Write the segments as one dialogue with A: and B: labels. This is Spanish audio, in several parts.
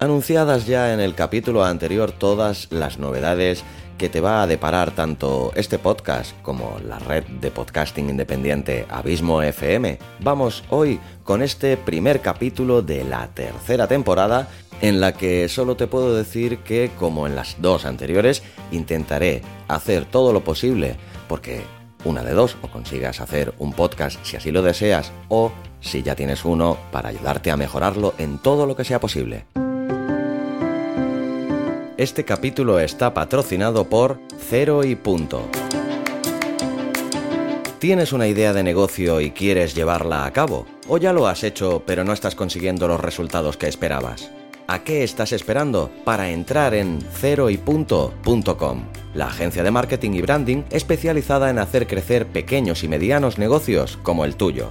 A: Anunciadas ya en el capítulo anterior todas las novedades que te va a deparar tanto este podcast como la red de podcasting independiente Abismo FM, vamos hoy con este primer capítulo de la tercera temporada en la que solo te puedo decir que como en las dos anteriores intentaré hacer todo lo posible porque una de dos o consigas hacer un podcast si así lo deseas o si ya tienes uno para ayudarte a mejorarlo en todo lo que sea posible. Este capítulo está patrocinado por Cero y Punto. ¿Tienes una idea de negocio y quieres llevarla a cabo? ¿O ya lo has hecho pero no estás consiguiendo los resultados que esperabas? ¿A qué estás esperando para entrar en ceroypunto.com? La agencia de marketing y branding especializada en hacer crecer pequeños y medianos negocios como el tuyo.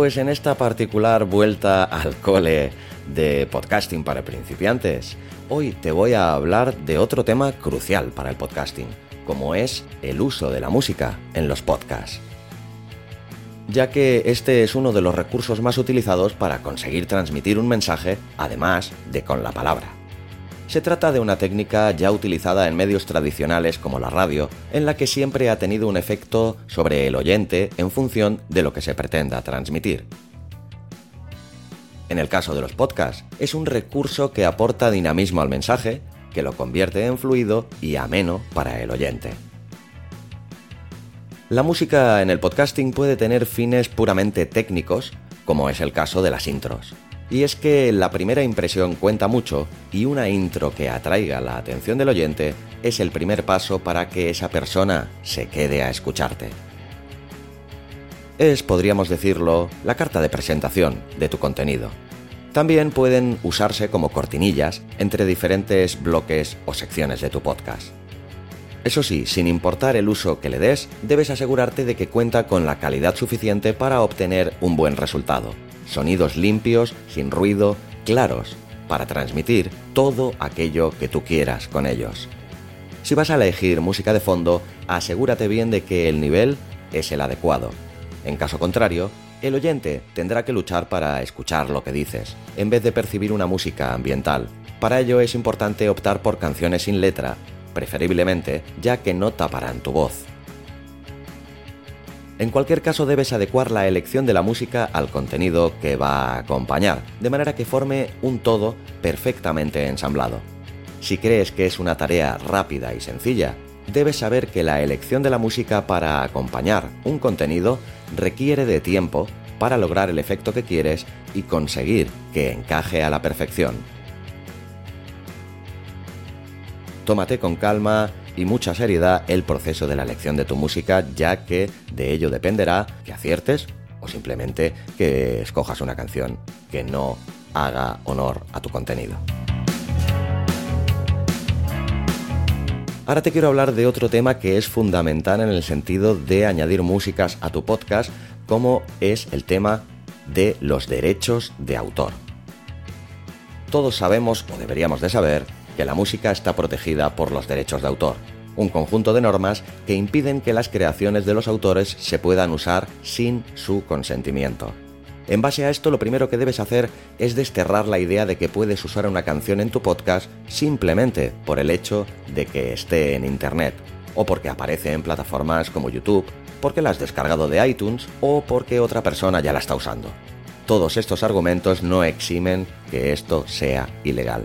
A: Pues en esta particular vuelta al cole de podcasting para principiantes, hoy te voy a hablar de otro tema crucial para el podcasting, como es el uso de la música en los podcasts. Ya que este es uno de los recursos más utilizados para conseguir transmitir un mensaje, además de con la palabra. Se trata de una técnica ya utilizada en medios tradicionales como la radio, en la que siempre ha tenido un efecto sobre el oyente en función de lo que se pretenda transmitir. En el caso de los podcasts, es un recurso que aporta dinamismo al mensaje, que lo convierte en fluido y ameno para el oyente. La música en el podcasting puede tener fines puramente técnicos, como es el caso de las intros. Y es que la primera impresión cuenta mucho y una intro que atraiga la atención del oyente es el primer paso para que esa persona se quede a escucharte. Es, podríamos decirlo, la carta de presentación de tu contenido. También pueden usarse como cortinillas entre diferentes bloques o secciones de tu podcast. Eso sí, sin importar el uso que le des, debes asegurarte de que cuenta con la calidad suficiente para obtener un buen resultado sonidos limpios, sin ruido, claros, para transmitir todo aquello que tú quieras con ellos. Si vas a elegir música de fondo, asegúrate bien de que el nivel es el adecuado. En caso contrario, el oyente tendrá que luchar para escuchar lo que dices, en vez de percibir una música ambiental. Para ello es importante optar por canciones sin letra, preferiblemente ya que no taparán tu voz. En cualquier caso debes adecuar la elección de la música al contenido que va a acompañar, de manera que forme un todo perfectamente ensamblado. Si crees que es una tarea rápida y sencilla, debes saber que la elección de la música para acompañar un contenido requiere de tiempo para lograr el efecto que quieres y conseguir que encaje a la perfección. Tómate con calma y mucha seriedad el proceso de la elección de tu música, ya que de ello dependerá que aciertes o simplemente que escojas una canción que no haga honor a tu contenido. Ahora te quiero hablar de otro tema que es fundamental en el sentido de añadir músicas a tu podcast, como es el tema de los derechos de autor. Todos sabemos, o deberíamos de saber, que la música está protegida por los derechos de autor, un conjunto de normas que impiden que las creaciones de los autores se puedan usar sin su consentimiento. En base a esto, lo primero que debes hacer es desterrar la idea de que puedes usar una canción en tu podcast simplemente por el hecho de que esté en Internet, o porque aparece en plataformas como YouTube, porque la has descargado de iTunes o porque otra persona ya la está usando. Todos estos argumentos no eximen que esto sea ilegal.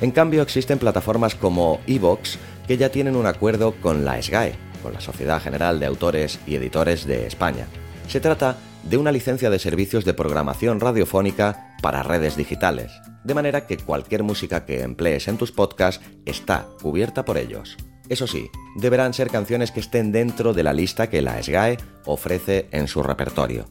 A: En cambio, existen plataformas como Evox que ya tienen un acuerdo con la SGAE, con la Sociedad General de Autores y Editores de España. Se trata de una licencia de servicios de programación radiofónica para redes digitales, de manera que cualquier música que emplees en tus podcasts está cubierta por ellos. Eso sí, deberán ser canciones que estén dentro de la lista que la SGAE ofrece en su repertorio.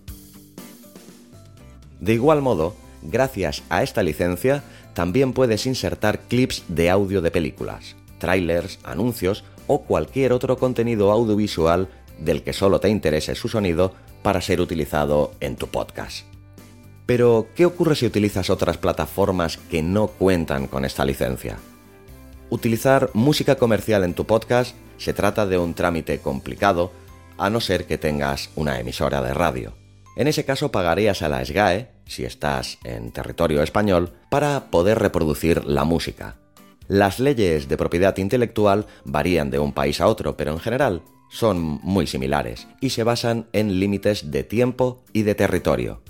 A: De igual modo, gracias a esta licencia, también puedes insertar clips de audio de películas, trailers, anuncios o cualquier otro contenido audiovisual del que solo te interese su sonido para ser utilizado en tu podcast. Pero, ¿qué ocurre si utilizas otras plataformas que no cuentan con esta licencia? Utilizar música comercial en tu podcast se trata de un trámite complicado, a no ser que tengas una emisora de radio. En ese caso pagarías a la SGAE, si estás en territorio español, para poder reproducir la música. Las leyes de propiedad intelectual varían de un país a otro, pero en general son muy similares y se basan en límites de tiempo y de territorio.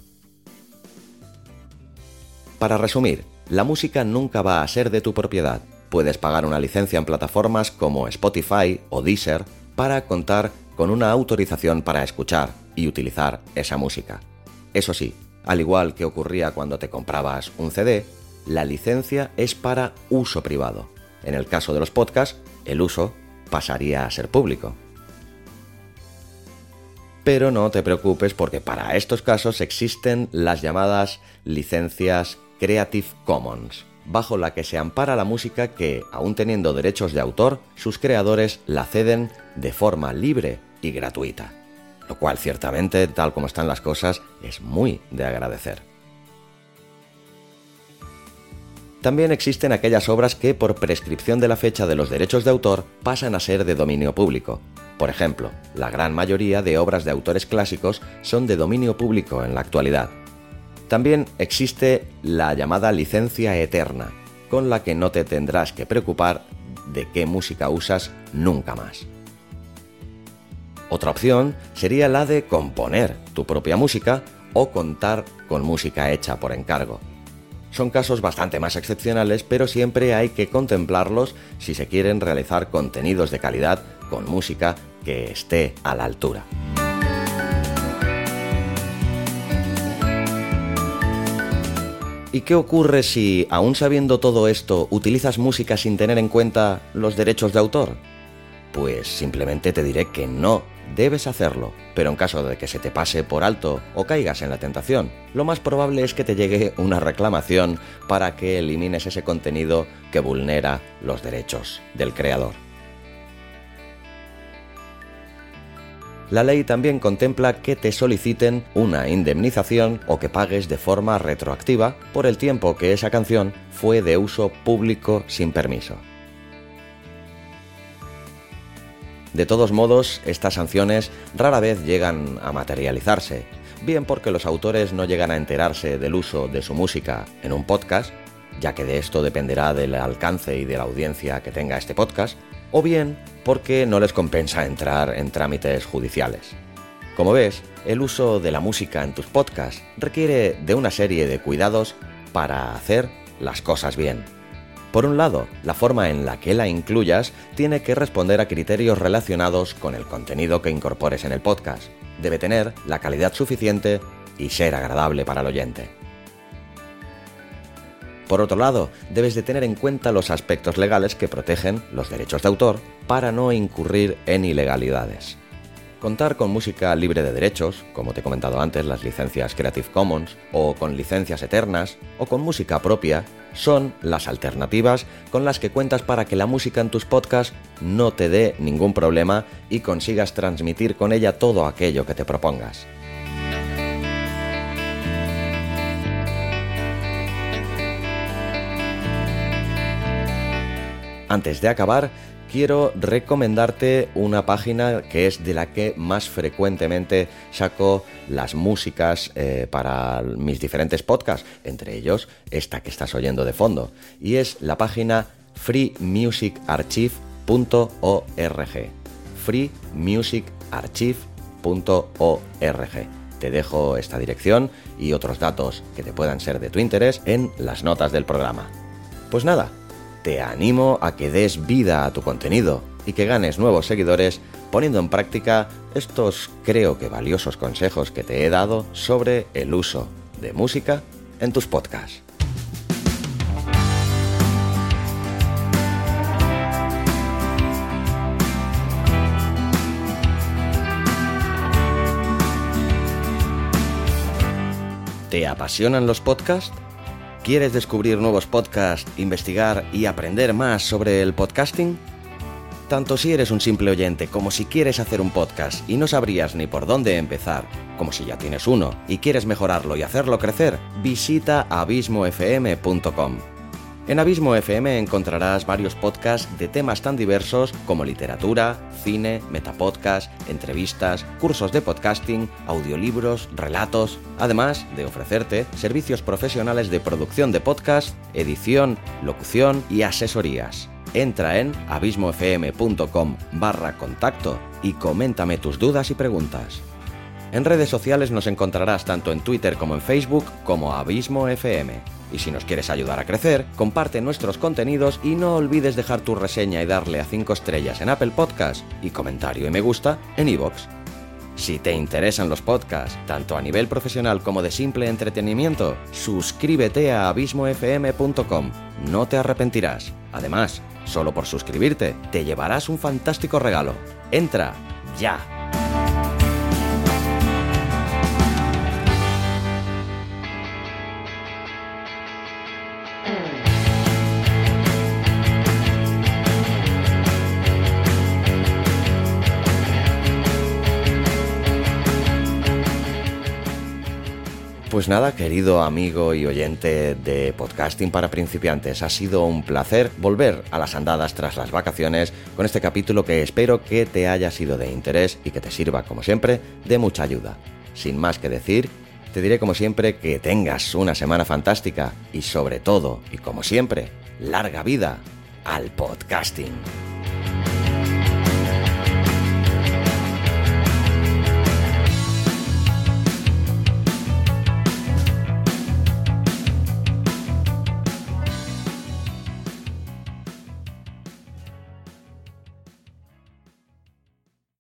A: Para resumir, la música nunca va a ser de tu propiedad. Puedes pagar una licencia en plataformas como Spotify o Deezer para contar con una autorización para escuchar y utilizar esa música. Eso sí, al igual que ocurría cuando te comprabas un CD, la licencia es para uso privado. En el caso de los podcasts, el uso pasaría a ser público. Pero no te preocupes porque para estos casos existen las llamadas licencias Creative Commons, bajo la que se ampara la música que, aun teniendo derechos de autor, sus creadores la ceden de forma libre y gratuita lo cual ciertamente, tal como están las cosas, es muy de agradecer. También existen aquellas obras que, por prescripción de la fecha de los derechos de autor, pasan a ser de dominio público. Por ejemplo, la gran mayoría de obras de autores clásicos son de dominio público en la actualidad. También existe la llamada licencia eterna, con la que no te tendrás que preocupar de qué música usas nunca más. Otra opción sería la de componer tu propia música o contar con música hecha por encargo. Son casos bastante más excepcionales, pero siempre hay que contemplarlos si se quieren realizar contenidos de calidad con música que esté a la altura. ¿Y qué ocurre si, aún sabiendo todo esto, utilizas música sin tener en cuenta los derechos de autor? Pues simplemente te diré que no debes hacerlo, pero en caso de que se te pase por alto o caigas en la tentación, lo más probable es que te llegue una reclamación para que elimines ese contenido que vulnera los derechos del creador. La ley también contempla que te soliciten una indemnización o que pagues de forma retroactiva por el tiempo que esa canción fue de uso público sin permiso. De todos modos, estas sanciones rara vez llegan a materializarse, bien porque los autores no llegan a enterarse del uso de su música en un podcast, ya que de esto dependerá del alcance y de la audiencia que tenga este podcast, o bien porque no les compensa entrar en trámites judiciales. Como ves, el uso de la música en tus podcasts requiere de una serie de cuidados para hacer las cosas bien. Por un lado, la forma en la que la incluyas tiene que responder a criterios relacionados con el contenido que incorpores en el podcast. Debe tener la calidad suficiente y ser agradable para el oyente. Por otro lado, debes de tener en cuenta los aspectos legales que protegen los derechos de autor para no incurrir en ilegalidades. Contar con música libre de derechos, como te he comentado antes, las licencias Creative Commons, o con licencias eternas, o con música propia, son las alternativas con las que cuentas para que la música en tus podcasts no te dé ningún problema y consigas transmitir con ella todo aquello que te propongas. Antes de acabar, quiero recomendarte una página que es de la que más frecuentemente saco las músicas eh, para mis diferentes podcasts, entre ellos esta que estás oyendo de fondo, y es la página freemusicarchive.org. freemusicarchive.org. Te dejo esta dirección y otros datos que te puedan ser de tu interés en las notas del programa. Pues nada, te animo a que des vida a tu contenido y que ganes nuevos seguidores poniendo en práctica estos creo que valiosos consejos que te he dado sobre el uso de música en tus podcasts. ¿Te apasionan los podcasts? ¿Quieres descubrir nuevos podcasts, investigar y aprender más sobre el podcasting? Tanto si eres un simple oyente como si quieres hacer un podcast y no sabrías ni por dónde empezar, como si ya tienes uno y quieres mejorarlo y hacerlo crecer, visita abismofm.com. En Abismo FM encontrarás varios podcasts de temas tan diversos como literatura, cine, metapodcast, entrevistas, cursos de podcasting, audiolibros, relatos, además de ofrecerte servicios profesionales de producción de podcast, edición, locución y asesorías. Entra en abismofm.com barra contacto y coméntame tus dudas y preguntas. En redes sociales nos encontrarás tanto en Twitter como en Facebook como Abismo FM. Y si nos quieres ayudar a crecer, comparte nuestros contenidos y no olvides dejar tu reseña y darle a 5 estrellas en Apple Podcast y comentario y me gusta en iVoox. Si te interesan los podcasts, tanto a nivel profesional como de simple entretenimiento, suscríbete a abismofm.com. No te arrepentirás. Además, solo por suscribirte, te llevarás un fantástico regalo. Entra ya. Pues nada, querido amigo y oyente de podcasting para principiantes, ha sido un placer volver a las andadas tras las vacaciones con este capítulo que espero que te haya sido de interés y que te sirva, como siempre, de mucha ayuda. Sin más que decir, te diré como siempre que tengas una semana fantástica y sobre todo, y como siempre, larga vida al podcasting.